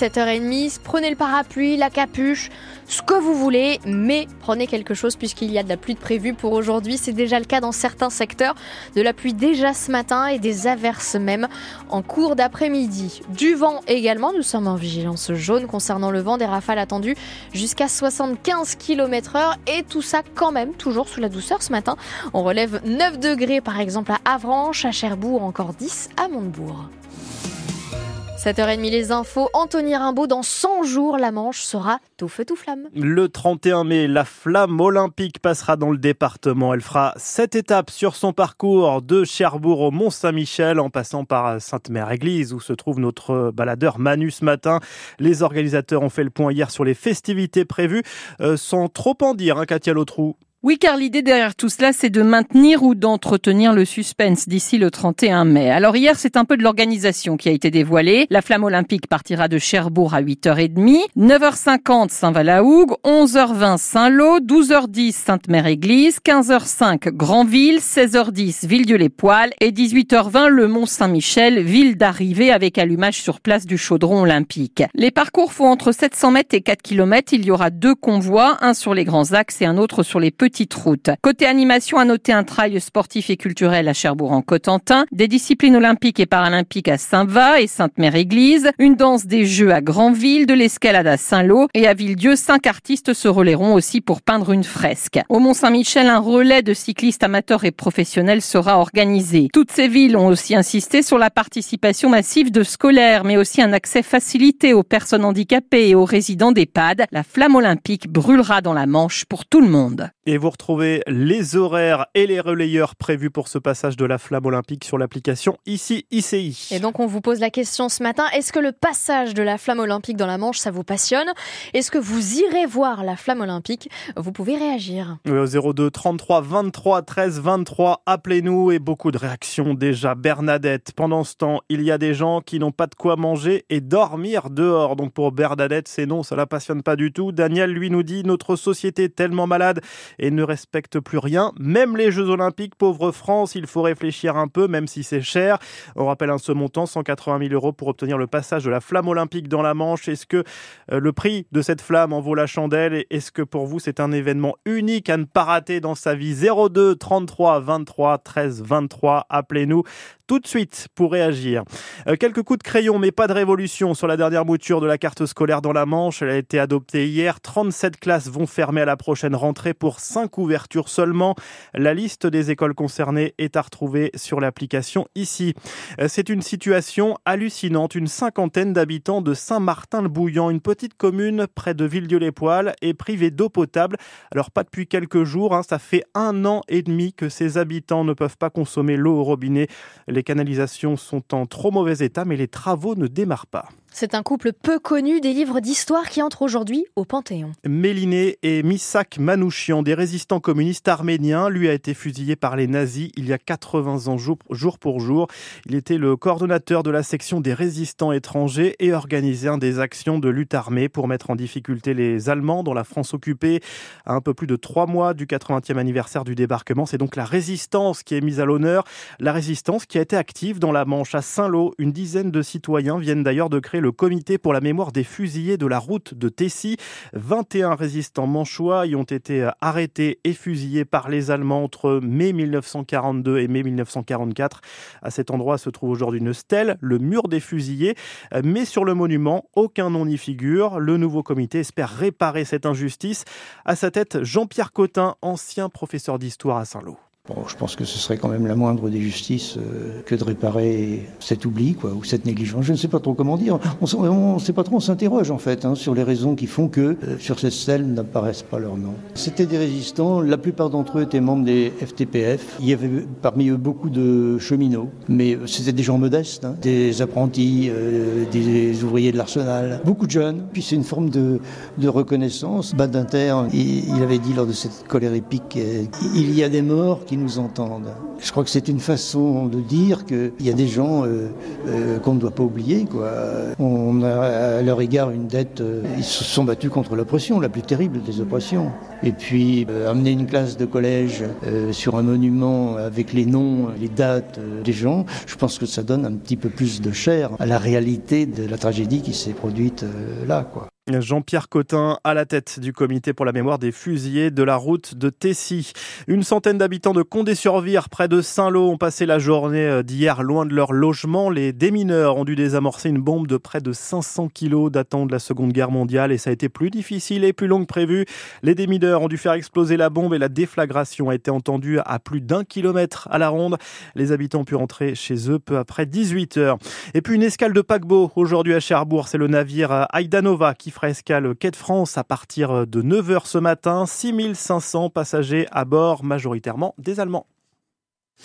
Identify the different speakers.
Speaker 1: 7h30. Prenez le parapluie, la capuche, ce que vous voulez, mais prenez quelque chose puisqu'il y a de la pluie de prévue pour aujourd'hui. C'est déjà le cas dans certains secteurs. De la pluie déjà ce matin et des averses même en cours d'après-midi. Du vent également. Nous sommes en vigilance jaune concernant le vent. Des rafales attendues jusqu'à 75 km/h et tout ça quand même toujours sous la douceur ce matin. On relève 9 degrés par exemple à Avranches, à Cherbourg, encore 10 à Montebourg. 7h30 les infos, Anthony Rimbaud, dans 100 jours, la Manche sera tout feu tout flamme.
Speaker 2: Le 31 mai, la flamme olympique passera dans le département. Elle fera 7 étapes sur son parcours de Cherbourg au Mont-Saint-Michel en passant par Sainte-Mère-Église où se trouve notre baladeur Manu ce matin. Les organisateurs ont fait le point hier sur les festivités prévues euh, sans trop en dire, hein, Katia Lotrou.
Speaker 3: Oui, car l'idée derrière tout cela, c'est de maintenir ou d'entretenir le suspense d'ici le 31 mai. Alors hier, c'est un peu de l'organisation qui a été dévoilée. La flamme olympique partira de Cherbourg à 8h30, 9h50 Saint-Valahougue, 11h20 Saint-Lô, 12h10 Sainte-Mère-Église, 15h05 Grandville, 16h10 Villedieu-les-Poils et 18h20 le Mont-Saint-Michel, ville d'arrivée avec allumage sur place du chaudron olympique. Les parcours font entre 700 mètres et 4 km. Il y aura deux convois, un sur les grands axes et un autre sur les petits Côté animation, à noter un trail sportif et culturel à Cherbourg en Cotentin, des disciplines olympiques et paralympiques à Saint-Va et Sainte-Mère-Église, une danse des Jeux à Grandville, de l'escalade à Saint-Lô et à Villedieu, cinq artistes se relayeront aussi pour peindre une fresque. Au Mont-Saint-Michel, un relais de cyclistes amateurs et professionnels sera organisé. Toutes ces villes ont aussi insisté sur la participation massive de scolaires, mais aussi un accès facilité aux personnes handicapées et aux résidents d'EHPAD. La flamme olympique brûlera dans la Manche pour tout le monde.
Speaker 2: Vous retrouvez les horaires et les relayeurs prévus pour ce passage de la flamme olympique sur l'application ici ICI.
Speaker 1: Et donc on vous pose la question ce matin, est-ce que le passage de la flamme olympique dans la Manche, ça vous passionne? Est-ce que vous irez voir la flamme olympique? Vous pouvez réagir.
Speaker 2: au 02 33 23 13 23, appelez-nous et beaucoup de réactions déjà. Bernadette, pendant ce temps, il y a des gens qui n'ont pas de quoi manger et dormir dehors. Donc pour Bernadette, c'est non, ça la passionne pas du tout. Daniel, lui, nous dit, notre société est tellement malade et ne respecte plus rien. Même les Jeux Olympiques, pauvre France, il faut réfléchir un peu, même si c'est cher. On rappelle un ce montant, 180 000 euros pour obtenir le passage de la flamme olympique dans la Manche. Est-ce que euh, le prix de cette flamme en vaut la chandelle? Est-ce que pour vous c'est un événement unique à ne pas rater dans sa vie? 02 33 23 13 23. Appelez-nous tout de suite pour réagir. Euh, quelques coups de crayon, mais pas de révolution sur la dernière mouture de la carte scolaire dans la Manche. Elle a été adoptée hier. 37 classes vont fermer à la prochaine rentrée pour 5 ouvertures seulement. La liste des écoles concernées est à retrouver sur l'application ici. Euh, c'est une situation hallucinante. Une cinquantaine d'habitants de Saint-Martin-le-Bouillant, une petite commune près de Villedieu-les-Poils, est privée d'eau potable. Alors pas depuis quelques jours, hein, ça fait un an et demi que ces habitants ne peuvent pas consommer l'eau au robinet. Les canalisations sont en trop mauvais état, mais les travaux ne démarrent pas.
Speaker 1: C'est un couple peu connu des livres d'histoire qui entre aujourd'hui au Panthéon.
Speaker 2: Méliné et Misak Manouchian, des résistants communistes arméniens, lui a été fusillé par les nazis il y a 80 ans jour pour jour. Il était le coordonnateur de la section des résistants étrangers et organisait des actions de lutte armée pour mettre en difficulté les Allemands dans la France occupée. À un peu plus de trois mois du 80e anniversaire du débarquement, c'est donc la résistance qui est mise à l'honneur. La résistance qui a été active dans la Manche à Saint-Lô. Une dizaine de citoyens viennent d'ailleurs de créer le comité pour la mémoire des fusillés de la route de Tessy. 21 résistants manchois y ont été arrêtés et fusillés par les Allemands entre mai 1942 et mai 1944. À cet endroit se trouve aujourd'hui une stèle, le mur des fusillés, mais sur le monument, aucun nom n'y figure. Le nouveau comité espère réparer cette injustice. À sa tête, Jean-Pierre Cotin, ancien professeur d'histoire à Saint-Lô
Speaker 4: je pense que ce serait quand même la moindre des justices euh, que de réparer cet oubli ou cette négligence. Je ne sais pas trop comment dire. On ne sait pas trop, on s'interroge en fait hein, sur les raisons qui font que euh, sur cette stèle n'apparaissent pas leurs noms. C'était des résistants, la plupart d'entre eux étaient membres des FTPF. Il y avait parmi eux beaucoup de cheminots, mais euh, c'était des gens modestes, hein, des apprentis, des ouvriers de l'arsenal, beaucoup de jeunes. Puis c'est une forme de, de reconnaissance. Badinter, il, il, avait dit lors de cette colère épique, il y a des morts qui nous. Je crois que c'est une façon de dire qu'il y a des gens euh, euh, qu'on ne doit pas oublier. On a à leur égard une dette. Euh, ils se sont battus contre l'oppression, la plus terrible des oppressions. Et puis amener une classe de collège sur un monument avec les noms, les dates des gens, je pense que ça donne un petit peu plus de chair à la réalité de la tragédie qui s'est produite là. Quoi.
Speaker 2: Jean-Pierre Cotin à la tête du comité pour la mémoire des fusillés de la route de Tessy. Une centaine d'habitants de Condé-sur-Vire, près de Saint-Lô, ont passé la journée euh, d'hier loin de leur logement. Les démineurs ont dû désamorcer une bombe de près de 500 kilos datant de la Seconde Guerre mondiale et ça a été plus difficile et plus long que prévu. Les démineurs ont dû faire exploser la bombe et la déflagration a été entendue à plus d'un kilomètre à la ronde. Les habitants ont pu rentrer chez eux peu après 18 heures. Et puis une escale de paquebot aujourd'hui à Cherbourg, c'est le navire euh, Aidanova qui escale Quai de France à partir de 9h ce matin. 6500 passagers à bord, majoritairement des Allemands.